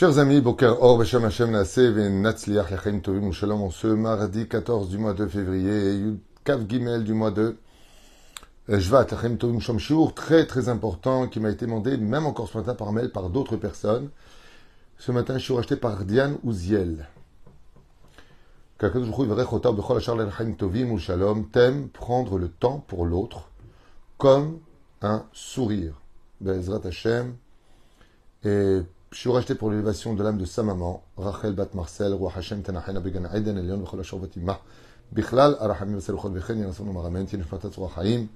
Chers amis, Boker Or, Beshem Hashem Naaseh, Venatzliach Yachem Tovim Shalom, en ce mardi 14 du mois de février, Yud Kav Gimel du mois de Jvat, Yachem Tovim Shom Shiur, très très important, qui m'a été demandé, même encore ce matin par mail, par d'autres personnes. Ce matin, je suis racheté par Diane Ouziel. Shalom, t'aimes prendre le temps pour l'autre, comme un sourire. Bezrat Hashem, et je suis racheté pour l'élévation de l'âme de sa maman, Rachel Bat Marcel, Roi Hashem Tanachena Began Aiden Elion Vechol Ashor Vatimah, Bichlal Arachamim Vesel Chol Vechen Yanason Maramen Tinefmatat Roi Chaim.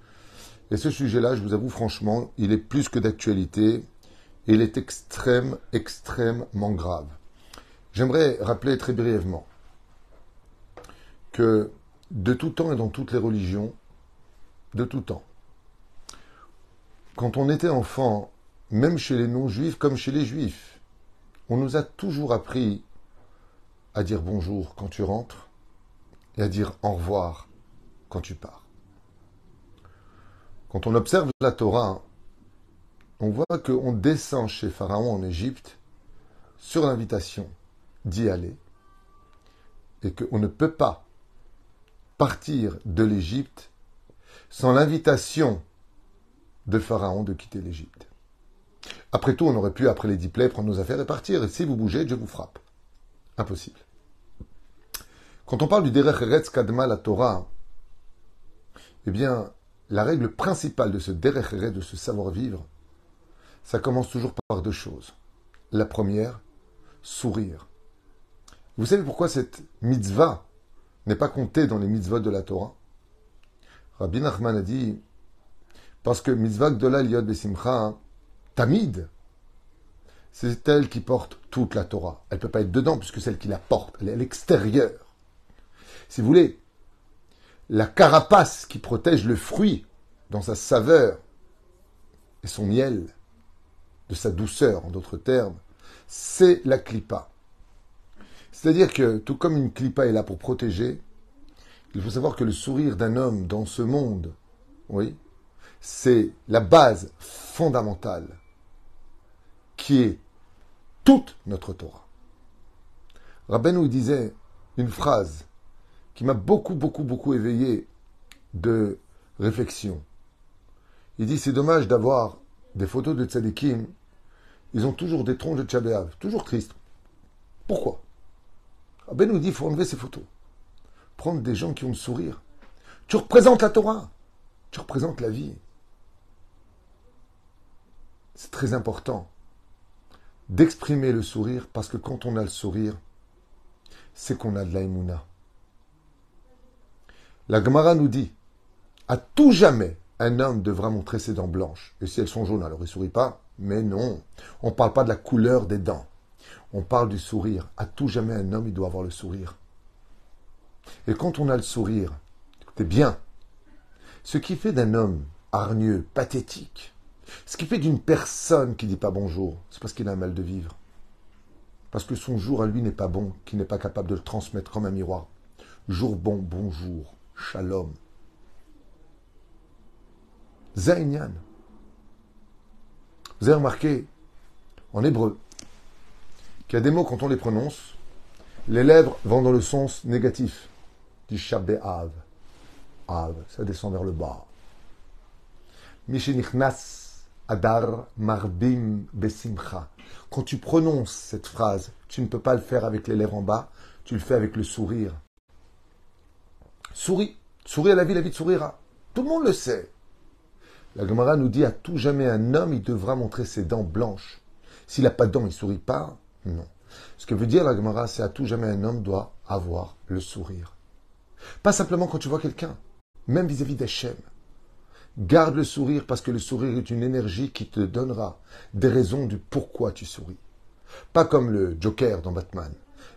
Et ce sujet-là, je vous avoue franchement, il est plus que d'actualité, il est extrême, extrêmement grave. J'aimerais rappeler très brièvement que de tout temps et dans toutes les religions, de tout temps, quand on était enfant, même chez les non-juifs comme chez les juifs, on nous a toujours appris à dire bonjour quand tu rentres et à dire au revoir quand tu pars. Quand on observe la Torah, on voit qu'on descend chez Pharaon en Égypte sur l'invitation d'y aller et qu'on ne peut pas partir de l'Égypte sans l'invitation de Pharaon de quitter l'Égypte. Après tout, on aurait pu, après les dix prendre nos affaires et partir. Et si vous bougez, Dieu vous frappe. Impossible. Quand on parle du Derech Eretz Kadma, la Torah, eh bien, la règle principale de ce Derech Eretz, de ce savoir-vivre, ça commence toujours par deux choses. La première, sourire. Vous savez pourquoi cette mitzvah n'est pas comptée dans les mitzvot de la Torah? Rabbi Nachman a dit, parce que mitzvah Gdola Liot Besimcha, Tamid, c'est elle qui porte toute la Torah. Elle ne peut pas être dedans puisque c'est elle qui la porte. Elle est à l'extérieur. Si vous voulez, la carapace qui protège le fruit dans sa saveur et son miel, de sa douceur en d'autres termes, c'est la clipa. C'est-à-dire que tout comme une clipa est là pour protéger, il faut savoir que le sourire d'un homme dans ce monde, oui, c'est la base fondamentale qui est toute notre Torah. Rabbeinu disait une phrase qui m'a beaucoup, beaucoup, beaucoup éveillé de réflexion. Il dit c'est dommage d'avoir des photos de tzadikim, ils ont toujours des troncs de tchabéav, toujours tristes. Pourquoi? Rabbeinu dit il faut enlever ces photos. Prendre des gens qui ont le sourire. Tu représentes la Torah, tu représentes la vie. C'est très important d'exprimer le sourire, parce que quand on a le sourire, c'est qu'on a de l'aïmouna. La Gemara nous dit, à tout jamais, un homme devra montrer ses dents blanches. Et si elles sont jaunes, alors il ne sourit pas. Mais non, on ne parle pas de la couleur des dents. On parle du sourire. À tout jamais, un homme, il doit avoir le sourire. Et quand on a le sourire, écoutez bien, ce qui fait d'un homme hargneux, pathétique, ce qui fait d'une personne qui dit pas bonjour, c'est parce qu'il a un mal de vivre. Parce que son jour à lui n'est pas bon, qu'il n'est pas capable de le transmettre comme un miroir. Jour bon, bonjour, shalom. Zainyan. Vous avez remarqué, en hébreu, qu'il y a des mots, quand on les prononce, les lèvres vont dans le sens négatif. Du av. Av, ça descend vers le bas. Mishenichnas Adar Marbim Besimcha. Quand tu prononces cette phrase, tu ne peux pas le faire avec les lèvres en bas, tu le fais avec le sourire. Souris. Souris à la vie, la vie te sourira. Tout le monde le sait. La Gemara nous dit à tout jamais un homme, il devra montrer ses dents blanches. S'il n'a pas de dents, il sourit pas? Non. Ce que veut dire la Gemara, c'est à tout jamais un homme doit avoir le sourire. Pas simplement quand tu vois quelqu'un, même vis-à-vis d'Hachem. Garde le sourire parce que le sourire est une énergie qui te donnera des raisons du pourquoi tu souris. Pas comme le Joker dans Batman,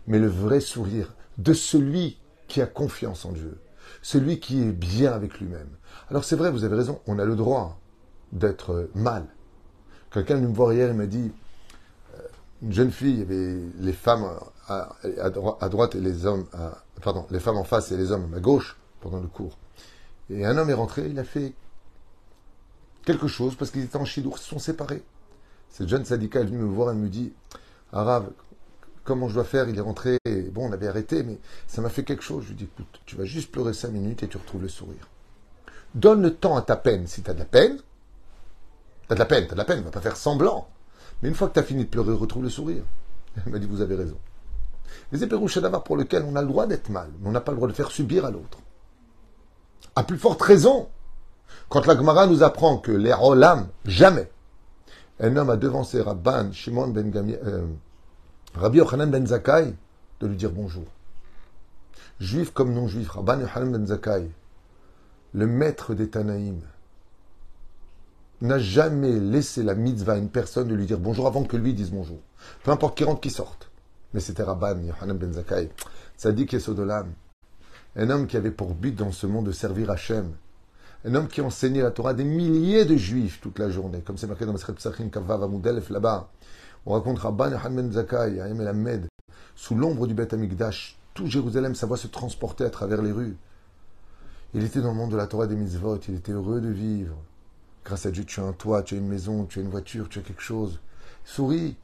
mais le vrai sourire de celui qui a confiance en Dieu, celui qui est bien avec lui-même. Alors c'est vrai, vous avez raison, on a le droit d'être mal. Quelqu'un me voir hier, il m'a dit, euh, une jeune fille, avait les femmes à, droite et les hommes, pardon, les femmes en face et les hommes à gauche pendant le cours. Et un homme est rentré, il a fait quelque chose parce qu'ils étaient en chidour, ils se sont séparés. Cette jeune syndicat est venue me voir et me dit Arabe, comment je dois faire? Il est rentré, bon, on avait arrêté, mais ça m'a fait quelque chose. Je lui dis, écoute, tu vas juste pleurer cinq minutes et tu retrouves le sourire. Donne le temps à ta peine. Si tu as de la peine, tu as de la peine, tu as de la peine, ne va pas faire semblant. Mais une fois que tu as fini de pleurer, retrouve le sourire. Elle m'a dit, vous avez raison. Les éperouches d'avoir pour lequel on a le droit d'être mal, mais on n'a pas le droit de faire subir à l'autre. À plus forte raison, quand la Gemara nous apprend que les Olam, jamais, un homme a devancé Rabban Shimon ben euh, Rabbi Yochanan ben Zakai de lui dire bonjour. Juif comme non-juif, Rabban Yochanan ben Zakai, le maître des Tanaïm, n'a jamais laissé la mitzvah à une personne de lui dire bonjour avant que lui dise bonjour. Peu importe qui rentre, qui sorte. Mais c'était Rabban Yochanan ben Zakai. Ça dit qu'il est Sodolam. Un homme qui avait pour but dans ce monde de servir Hachem. Un homme qui enseignait la Torah à des milliers de juifs toute la journée. Comme c'est marqué dans Masret Psachim, Kavav, Amudelef, là-bas. On raconte Rabban ben Zakai, à Med, sous l'ombre du Beth Amikdash. Tout Jérusalem, sa voix se transportait à travers les rues. Il était dans le monde de la Torah des mitzvot. Il était heureux de vivre. Grâce à Dieu, tu as un toit, tu as une maison, tu as une voiture, tu as quelque chose. Souris.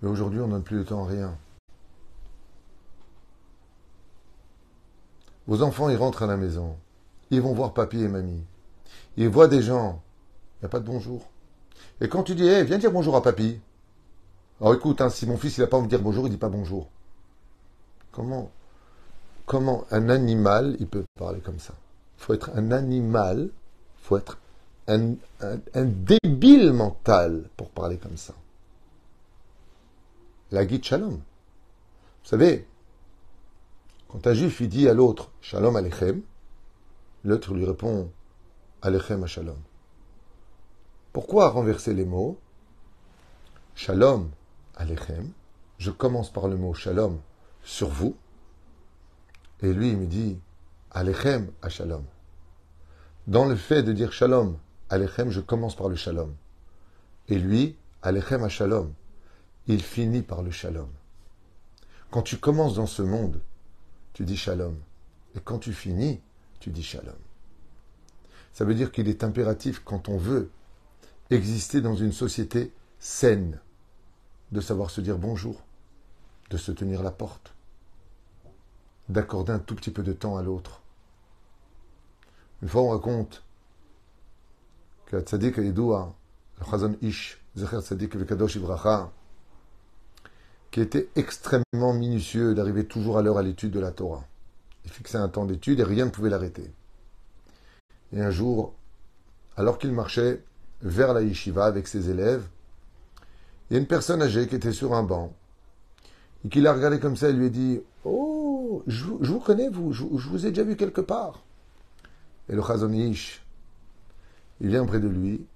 Mais aujourd'hui, on ne donne plus de temps à rien. Vos enfants, ils rentrent à la maison. Ils vont voir papy et mamie. Ils voient des gens. Il n'y a pas de bonjour. Et quand tu dis, hé, viens dire bonjour à papy. Alors écoute, hein, si mon fils, il n'a pas envie de dire bonjour, il ne dit pas bonjour. Comment, comment un animal, il peut parler comme ça? Il faut être un animal, il faut être un, débile mental pour parler comme ça. La guide shalom. Vous savez, quand un juif il dit à l'autre shalom alechem, l'autre lui répond alechem à shalom. Pourquoi renverser les mots? Shalom alechem, je commence par le mot shalom sur vous, et lui il me dit alechem à shalom. Dans le fait de dire shalom Alechem, je commence par le shalom. Et lui, Alechem à shalom, il finit par le shalom. Quand tu commences dans ce monde, tu dis shalom. Et quand tu finis, tu dis shalom. Ça veut dire qu'il est impératif, quand on veut exister dans une société saine, de savoir se dire bonjour, de se tenir la porte, d'accorder un tout petit peu de temps à l'autre. Une fois, on raconte que Tzadik Yedua, le Chazon Ish, Zecher Tzadik Vekadosh Ibracha, qui était extrêmement minutieux d'arriver toujours à l'heure à l'étude de la Torah. Il fixait un temps d'étude et rien ne pouvait l'arrêter. Et un jour, alors qu'il marchait vers la yeshiva avec ses élèves, il y a une personne âgée qui était sur un banc et qui l'a regardé comme ça et lui a dit Oh, je, vous connais, vous, je, vous ai déjà vu quelque part. Et le Chazon Ish, il vient près de lui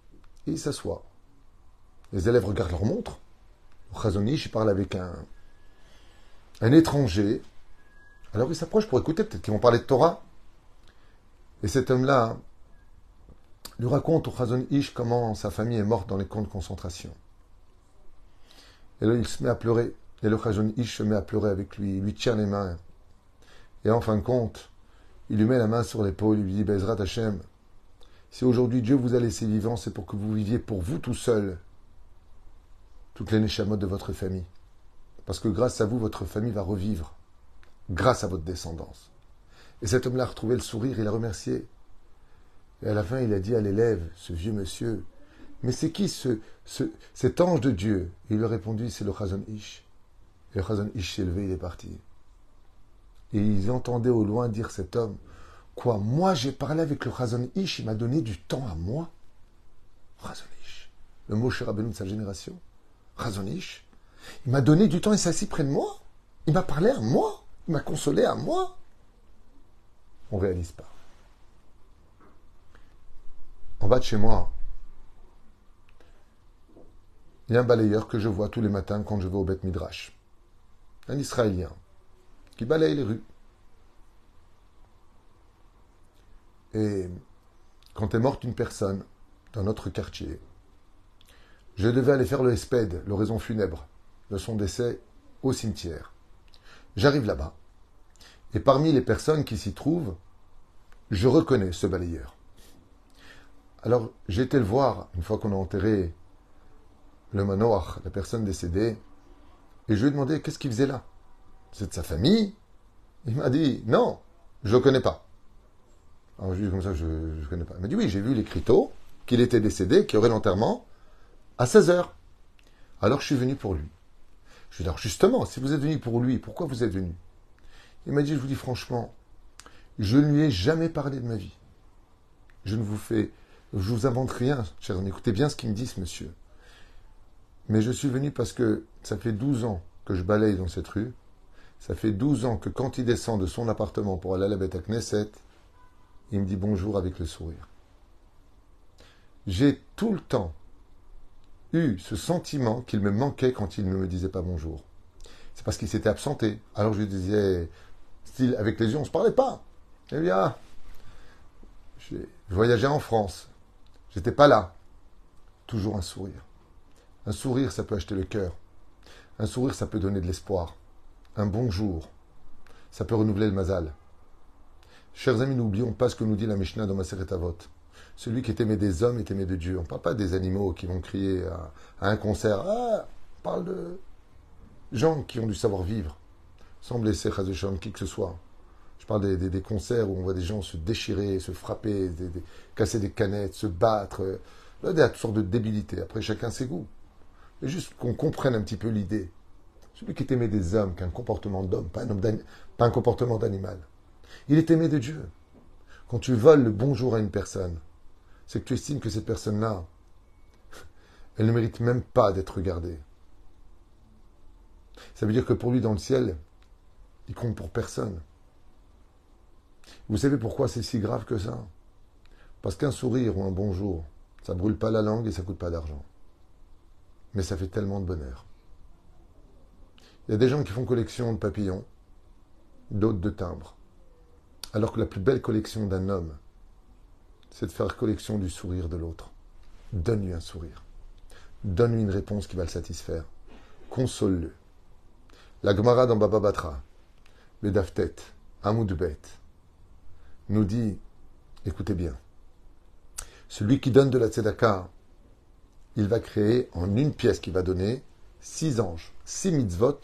et il s'assoit. Les élèves regardent leur montre. Au Chazonish, parle avec un, un étranger. Alors il s'approche pour écouter, peut-être qu'ils vont parler de Torah. Et cet homme-là lui raconte au Chazon Ish comment sa famille est morte dans les camps de concentration. Et là, il se met à pleurer. Et le Chazon Ish se met à pleurer avec lui. Il lui tient les mains. Et en fin de compte, il lui met la main sur l'épaule. Il lui dit Bezrat Hashem, si aujourd'hui Dieu vous a laissé vivant, c'est pour que vous viviez pour vous tout seul toutes les neshamot de votre famille. Parce que grâce à vous, votre famille va revivre, grâce à votre descendance. Et cet homme-là a retrouvé le sourire, il a remercié. Et à la fin, il a dit à l'élève, ce vieux monsieur, mais c'est qui ce, cet ange de Dieu? Et il lui a répondu, c'est le Chazon Ish. Et le Chazon Ish s'est levé, il est parti. Et ils entendaient au loin dire cet homme, Quoi Moi, j'ai parlé avec le Chazon Ish, il m'a donné du temps à moi? Chazon Ish, le mot Rabbeinu de sa génération. Chazon Ish, il m'a donné du temps et s'assit près de moi. Il m'a parlé à moi. M'a consolé à moi. On réalise pas. En bas de chez moi, il y a un balayeur que je vois tous les matins quand je vais au Beth Midrash. Un Israélien qui balaye les rues. Et quand est morte une personne dans notre quartier, je devais aller faire le SPED, l'oraison funèbre, de son décès au cimetière. J'arrive là-bas, et parmi les personnes qui s'y trouvent, je reconnais ce balayeur. Alors j'ai été le voir une fois qu'on a enterré le manoir, la personne décédée, Et je lui ai demandé qu'est-ce qu'il faisait là? C'est de sa famille? Il m'a dit non, je ne connais pas. Alors je lui ai dit comme ça, je ne connais pas. Il m'a dit oui, j'ai vu l'écriteau, qu'il était décédé, qu'il y aurait l'enterrement à 16 h Alors je suis venu pour lui. Je lui dit alors justement, si vous êtes venu pour lui, pourquoi vous êtes venu Il m'a dit, je vous dis franchement, je ne lui ai jamais parlé de ma vie. Je ne vous fais, je vous invente rien, cher. Écoutez bien ce qu'il me dit, ce monsieur. Mais je suis venu parce que ça fait 12 ans que je balaye dans cette rue. Ça fait 12 ans que quand il descend de son appartement pour aller à la bête à Knesset, il me dit bonjour avec le sourire. J'ai tout le temps eu ce sentiment qu'il me manquait quand il ne me disait pas bonjour. C'est parce qu'il s'était absenté. Alors je lui disais, style, avec les yeux, on ne se parlait pas. Eh bien, je voyageais en France. J'étais pas là. Toujours un sourire. Un sourire, ça peut acheter le cœur. Un sourire, ça peut donner de l'espoir. Un bonjour, ça peut renouveler le mazal. Chers amis, n'oublions pas ce que nous dit la Mishnah dans Maseret Avot. Celui qui est aimé des hommes est aimé de Dieu. On ne parle pas des animaux qui vont crier à, un concert. Ah, on parle de gens qui ont du savoir-vivre, sans blesser qui que ce soit. Je parle des, concerts où on voit des gens se déchirer, se frapper, casser des canettes, se battre. Il y a toutes sortes de débilités. Après, chacun ses goûts. Mais juste qu'on comprenne un petit peu l'idée. Celui qui est aimé des hommes, qui a un comportement d'homme, pas, pas un comportement d'animal. Il est aimé de Dieu. Quand tu voles le bonjour à une personne, c'est que tu estimes que cette personne-là, elle ne mérite même pas d'être regardée. Ça veut dire que pour lui, dans le ciel, il compte pour personne. Vous savez pourquoi c'est si grave que ça? Parce qu'un sourire ou un bonjour, ça brûle pas la langue et ça coûte pas d'argent. Mais ça fait tellement de bonheur. Il y a des gens qui font collection de papillons, d'autres de timbres. Alors que la plus belle collection d'un homme, c'est de faire collection du sourire de l'autre. Donne-lui un sourire. Donne-lui une réponse qui va le satisfaire. Console-le. La Gemara dans Baba Batra, Bedaftet, Amoudbet, nous dit, écoutez bien, celui qui donne de la tzedaka, il va créer en une pièce qui va donner six anges, six mitzvot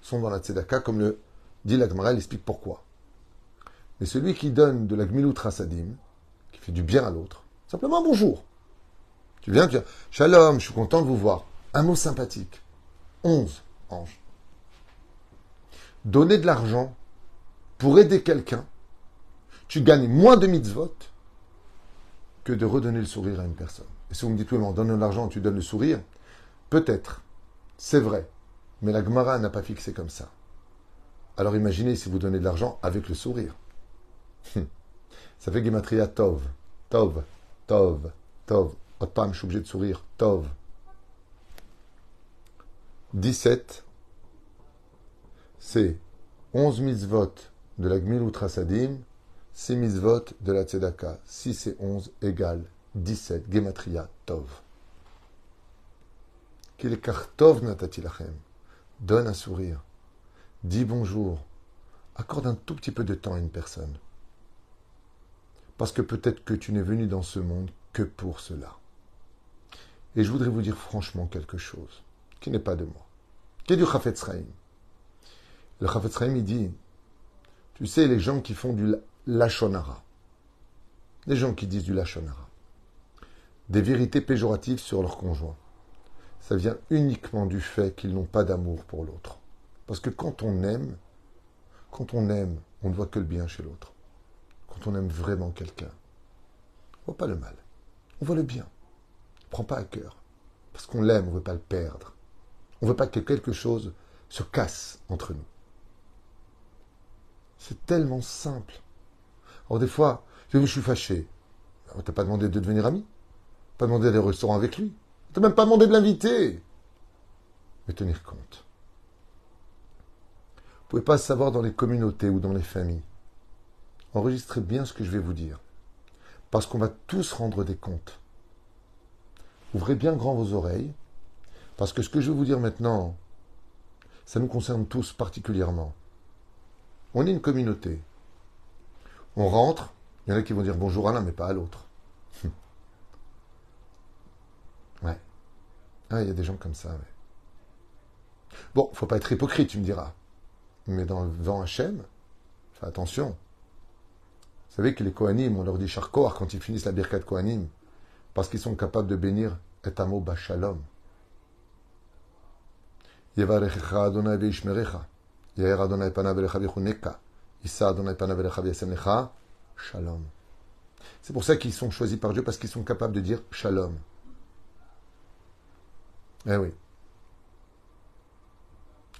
sont dans la tzedaka, comme le dit la Gemara, il explique pourquoi. Mais celui qui donne de la gmilut rasadim, fait du bien à l'autre, simplement bonjour. Tu viens, tu dis Shalom, je suis content de vous voir. Un mot sympathique. Onze anges. Donner de l'argent pour aider quelqu'un, tu gagnes moins de mitzvot que de redonner le sourire à une personne. Et si vous me dites, oui, mais on donne de l'argent, tu donnes le sourire, peut-être, c'est vrai, mais la Gemara n'a pas fixé comme ça. Alors imaginez si vous donnez de l'argent avec le sourire. Ça fait Gematria Tov, Tov, Tov, Tov. Otam, je suis obligé de sourire, Tov. 17, c'est 11 mitzvot de la Gmil Sadim, 6 mitzvot de la Tzedaka. 6 et 11 égale 17. Gematria Tov. Tov lachem. Donne un sourire. Dis bonjour. Accorde un tout petit peu de temps à une personne. Parce que peut-être que tu n'es venu dans ce monde que pour cela. Et je voudrais vous dire franchement quelque chose qui n'est pas de moi, qui est du Chafetz Le Chafetz il dit, tu sais, les gens qui font du lachonara. Des gens qui disent du lachonara. Des vérités péjoratives sur leur conjoint. Ça vient uniquement du fait qu'ils n'ont pas d'amour pour l'autre. Parce que quand on aime, quand on aime, on ne voit que le bien chez l'autre. Quand on aime vraiment quelqu'un, on voit pas le mal. On voit le bien. On ne prend pas à cœur. Parce qu'on l'aime, on ne veut pas le perdre. On ne veut pas que quelque chose se casse entre nous. C'est tellement simple. Alors des fois, je suis fâché. On t'a pas demandé de devenir ami. Pas demandé d'aller au restaurant avec lui. On t'a même pas demandé de l'inviter. Mais tenir compte. Vous pouvez pas savoir dans les communautés ou dans les familles. Enregistrez bien ce que je vais vous dire. Parce qu'on va tous rendre des comptes. Ouvrez bien grand vos oreilles. Parce que ce que je vais vous dire maintenant, ça nous concerne tous particulièrement. On est une communauté. On rentre, il y en a qui vont dire bonjour à l'un, mais pas à l'autre. ouais. Ah, il y a des gens comme ça, ouais. Bon, faut pas être hypocrite, tu me diras. Mais dans le vent Hachem, fais attention. Vous savez que les Kohanim, on leur dit Charkoar quand ils finissent la Birkat Kohanim, parce qu'ils sont capables de bénir et amo Bashalom. Shalom. C'est pour ça qu'ils sont choisis par Dieu, parce qu'ils sont capables de dire Shalom. Eh oui.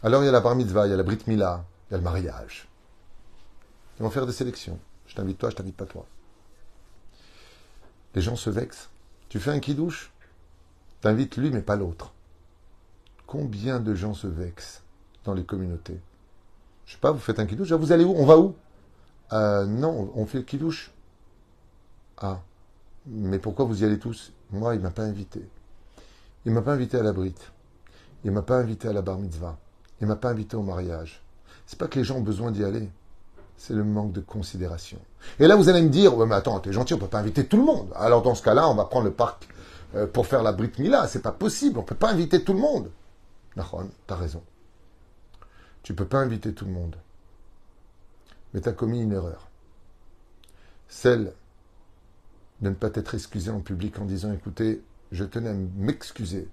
Alors il y a la bar mitzvah, il y a la brit mila, il y a le mariage. Ils vont faire des sélections. T'invite toi, je t'invite pas toi. Les gens se vexent. Tu fais un kidouche, t'invites lui mais pas l'autre. Combien de gens se vexent dans les communautés? Je sais pas, vous faites un kidouche, vous allez où? On va où? Euh, Non, on fait le kidouche. Ah, mais pourquoi vous y allez tous? Moi, il m'a pas invité. Il m'a pas invité à la brite. Il m'a pas invité à la bar mitzvah. Il m'a pas invité au mariage. C'est pas que les gens ont besoin d'y aller. C'est le manque de considération. Et là, vous allez me dire, mais attends, t'es gentil, on peut pas inviter tout le monde. Alors, dans ce cas-là, on va prendre le parc euh, pour faire la Brit Mila. C'est pas possible. On peut pas inviter tout le monde. Nahon, t'as raison. Tu peux pas inviter tout le monde. Mais tu as commis une erreur. Celle de ne pas t'être excusé en public en disant, écoutez, je tenais à m'excuser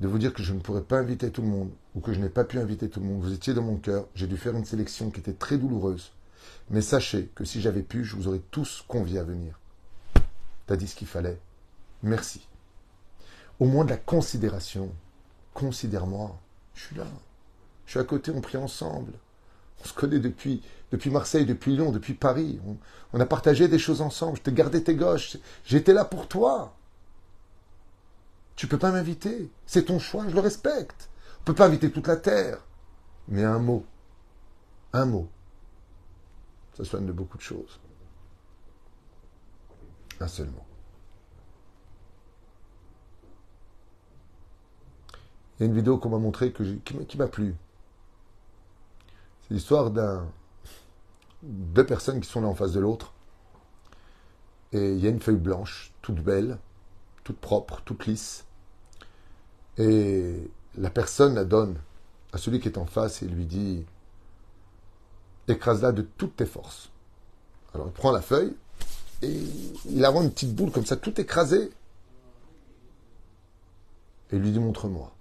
de vous dire que je ne pourrais pas inviter tout le monde ou que je n'ai pas pu inviter tout le monde. Vous étiez dans mon cœur, j'ai dû faire une sélection qui était très douloureuse. Mais sachez que si j'avais pu, je vous aurais tous conviés à venir. T'as dit ce qu'il fallait. Merci. Au moins de la considération. Considère-moi. Je suis là. Je suis à côté, on prie ensemble. On se connaît depuis, depuis Marseille, depuis Lyon, depuis Paris. On, on a partagé des choses ensemble. Je t'ai gardé tes gauches. J'étais là pour toi. Tu peux pas m'inviter. C'est ton choix, je le respecte. On peut pas inviter toute la terre. Mais un mot, un mot, ça soigne de beaucoup de choses. Un seul mot. Il y a une vidéo qu'on m'a montrée qui m'a plu. C'est l'histoire d'un deux personnes qui sont là en face de l'autre. Et il y a une feuille blanche, toute belle, toute propre, toute lisse. Et la personne la donne à celui qui est en face et lui dit écrase-la de toutes tes forces. Alors il prend la feuille et il a une petite boule comme ça, tout écrasée. Et lui dit montre-moi.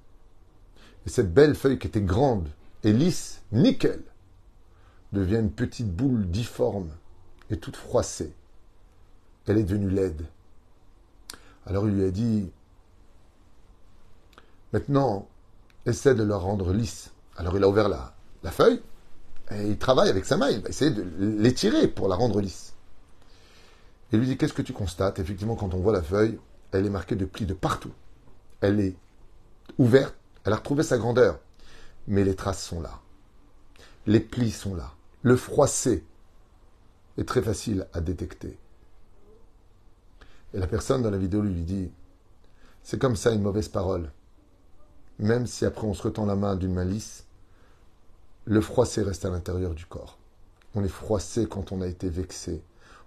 Et cette belle feuille qui était grande et lisse, nickel, devient une petite boule difforme et toute froissée. Elle est devenue laide. Alors il lui a dit Maintenant, essaie de la rendre lisse. Alors il a ouvert la, la feuille et il travaille avec sa main. Il va essayer de l'étirer pour la rendre lisse. Et lui dit Qu'est-ce que tu constates? Effectivement, quand on voit la feuille, elle est marquée de plis de partout. Elle est ouverte, elle a retrouvé sa grandeur. Mais les traces sont là. Les plis sont là. Le froissé est très facile à détecter. Et la personne dans la vidéo lui dit C'est comme ça une mauvaise parole même si après on se retend la main d'une malice, le froissé reste à l'intérieur du corps. On est froissé quand on a été vexé.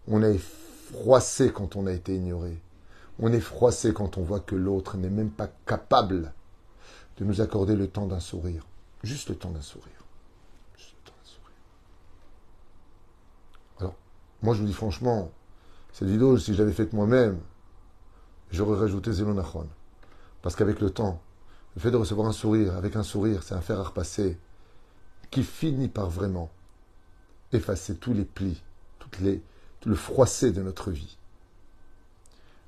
On est froissé quand on a été ignoré. On est froissé quand on voit que l'autre n'est même pas capable de nous accorder le temps d'un sourire. Juste le temps d'un sourire. Juste le temps d'un sourire. Alors, moi je vous dis franchement, cette vidéo, si je l'avais faite moi-même, j'aurais rajouté Zelonachon. Parce qu'avec le temps, le fait de recevoir un sourire, avec un sourire, c'est un fer à repasser qui finit par vraiment effacer tous les plis, toutes les, tout le froissé de notre vie.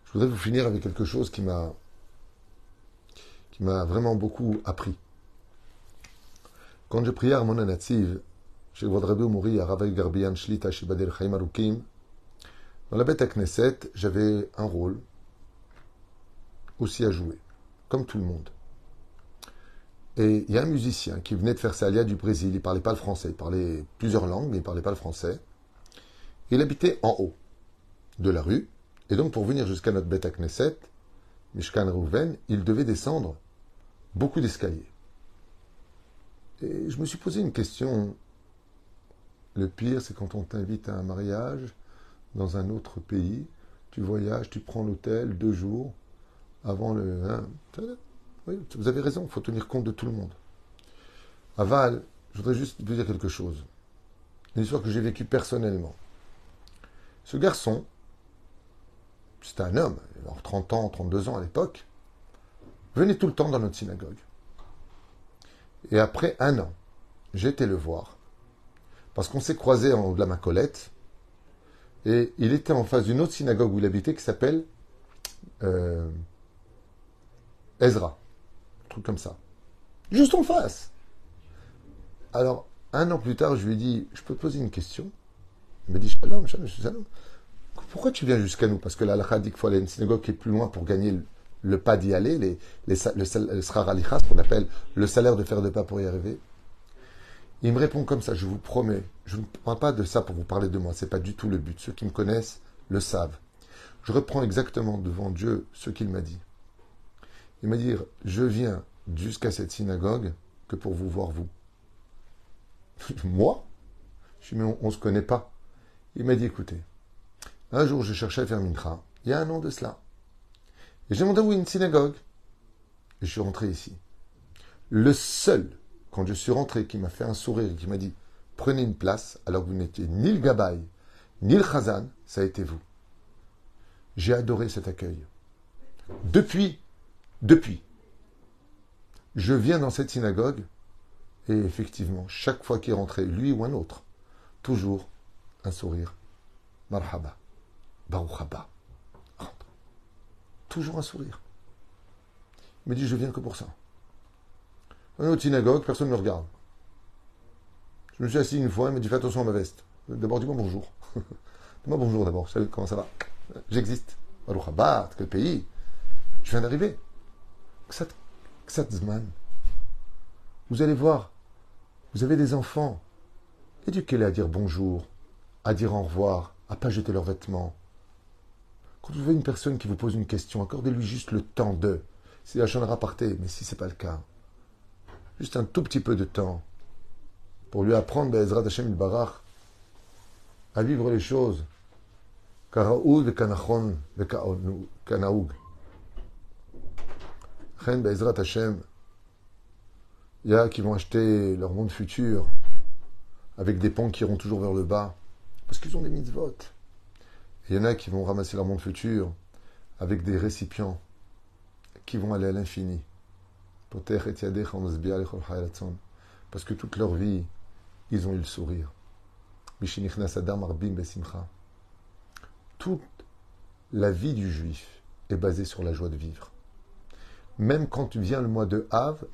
Je voudrais vous finir avec quelque chose qui m'a qui m'a vraiment beaucoup appris. Quand je priais à mon Nativ, chez Rabbi Mouri à Ravaï Garbian Shlita Shibadel Chaim Arukim, dans la bête à Knesset, j'avais un rôle aussi à jouer, comme tout le monde. Et il y a un musicien qui venait de faire sa alia du Brésil. Il parlait pas le français. Il parlait plusieurs langues, mais il parlait pas le français. Il habitait en haut de la rue. Et donc, pour venir jusqu'à notre bête à Knesset, Mishkan Rouven, il devait descendre beaucoup d'escaliers. Et je me suis posé une question. Le pire, c'est quand on t'invite à un mariage dans un autre pays. Tu voyages, tu prends l'hôtel deux jours avant le. Hein, vous avez raison, il faut tenir compte de tout le monde. Aval, je voudrais juste vous dire quelque chose. Une histoire que j'ai vécue personnellement. Ce garçon, c'était un homme, il avait 30 ans, 32 ans à l'époque, venait tout le temps dans notre synagogue. Et après un an, j'ai été le voir, parce qu'on s'est croisés en haut de la Macolette, et il était en face d'une autre synagogue où il habitait qui s'appelle euh, Ezra. Un truc comme ça. Juste en face. Alors, un an plus tard, je lui ai dit, je peux te poser une question? Il m'a dit, shalom, shalom, shalom. Pourquoi tu viens jusqu'à nous? Parce que la dit qu'il faut aller à une synagogue qui est plus loin pour gagner le, pas d'y aller, les, les, le, ce qu'on appelle le salaire de faire de pas pour y arriver. Il me répond comme ça, je vous promets, je ne parle pas de ça pour vous parler de moi, c'est pas du tout le but. Ceux qui me connaissent le savent. Je reprends exactement devant Dieu ce qu'il m'a dit. Il m'a dit, je viens jusqu'à cette synagogue que pour vous voir vous. Moi? Je ai dit, on ne se connaît pas. Il m'a dit, écoutez, un jour je cherchais à faire mincha, il y a un an de cela. Et j'ai demandé où une synagogue. Et je suis rentré ici. Le seul, quand je suis rentré, qui m'a fait un sourire et qui m'a dit, prenez une place, alors que vous n'étiez ni le gabaï, ni le chazan, ça a été vous. J'ai adoré cet accueil. Depuis, depuis, je viens dans cette synagogue et effectivement, chaque fois qu'il rentrait, lui ou un autre, toujours un sourire. Marhaba. Baruch Rentre. Toujours un sourire. Il me dit, je viens que pour ça. On est au synagogue, personne ne me regarde. Je me suis assis une fois, il me dit, fais attention à ma veste. D'abord, dis-moi bonjour. dis-moi bonjour d'abord. Salut, comment ça va? J'existe. Baruch quel pays? Je viens d'arriver. Ksatzman. Vous allez voir, vous avez des enfants. Éduquez-les à dire bonjour, à dire au revoir, à pas jeter leurs vêtements. Quand vous voyez une personne qui vous pose une question, accordez-lui juste le temps de. C'est la chambre parté, mais si ce n'est pas le cas, juste un tout petit peu de temps pour lui apprendre Be'ezrat Hashem Barach à vivre les choses. Il y a qui vont acheter leur monde futur avec des pans qui iront toujours vers le bas parce qu'ils ont des mitzvot. Il y en a qui vont ramasser leur monde futur avec des récipients qui vont aller à l'infini. Parce que toute leur vie, ils ont eu le sourire. Toute la vie du juif est basée sur la joie de vivre. Même quand vient le mois de Av,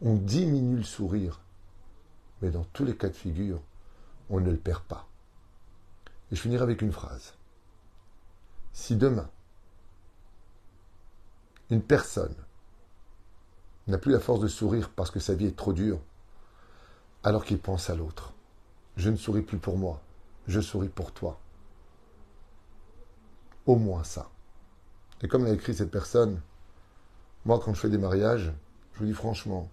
on diminue le sourire. Mais dans tous les cas de figure, on ne le perd pas. Et je finirai avec une phrase. Si demain, une personne n'a plus la force de sourire parce que sa vie est trop dure, alors qu'il pense à l'autre, je ne souris plus pour moi, je souris pour toi. Au moins ça. Et comme l'a écrit cette personne, moi quand je fais des mariages, je vous dis franchement,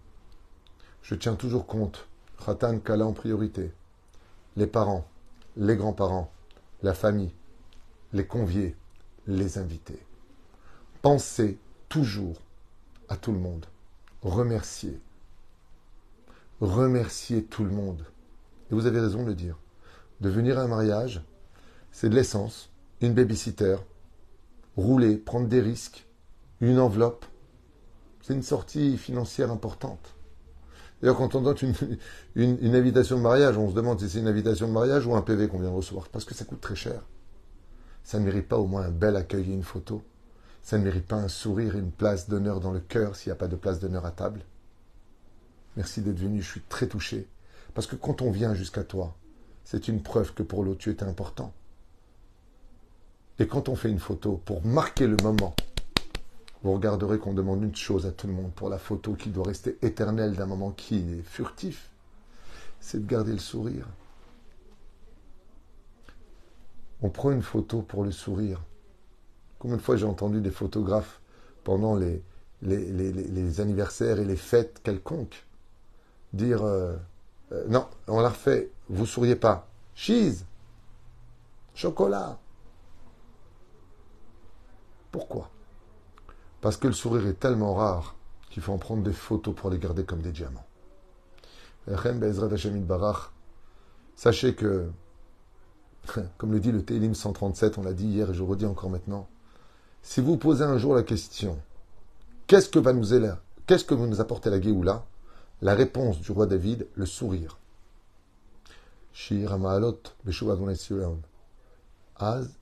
je tiens toujours compte, Khatan Kala en priorité, les parents, les grands-parents, la famille, les conviés, les invités. Pensez toujours à tout le monde. Remerciez. Remerciez tout le monde. Et vous avez raison de le dire. De venir à un mariage, c'est de l'essence, une babysitter, rouler, prendre des risques, une enveloppe. C'est une sortie financière importante. D'ailleurs, quand on donne une, invitation de mariage, on se demande si c'est une invitation de mariage ou un PV qu'on vient de recevoir, parce que ça coûte très cher. Ça ne mérite pas au moins un bel accueil et une photo. Ça ne mérite pas un sourire et une place d'honneur dans le cœur s'il n'y a pas de place d'honneur à table. Merci d'être venu, je suis très touché. Parce que quand on vient jusqu'à toi, c'est une preuve que pour l'autre, tu es important. Et quand on fait une photo, pour marquer le moment, vous regarderez qu'on demande une chose à tout le monde pour la photo qui doit rester éternelle d'un moment qui est furtif, c'est de garder le sourire. On prend une photo pour le sourire. Combien de fois j'ai entendu des photographes pendant les, les, anniversaires et les fêtes quelconques dire euh, euh, non, on l'a refait, vous souriez pas. Cheese, chocolat. Pourquoi? Parce que le sourire est tellement rare qu'il faut en prendre des photos pour les garder comme des diamants. Sachez que, comme le dit le Télim 137, on l'a dit hier et je redis encore maintenant, si vous posez un jour la question, qu'est-ce que va nous qu'est-ce que nous apporter la Géoula? La réponse du roi David, le sourire. Az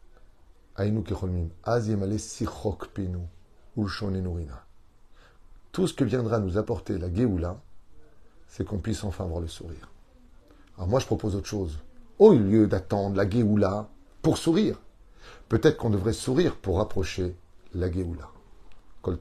Tout ce que viendra nous apporter la Géoula, c'est qu'on puisse enfin avoir le sourire. Alors moi, je propose autre chose. Au lieu d'attendre la Géoula pour sourire, peut-être qu'on devrait sourire pour rapprocher la Géoula. Kol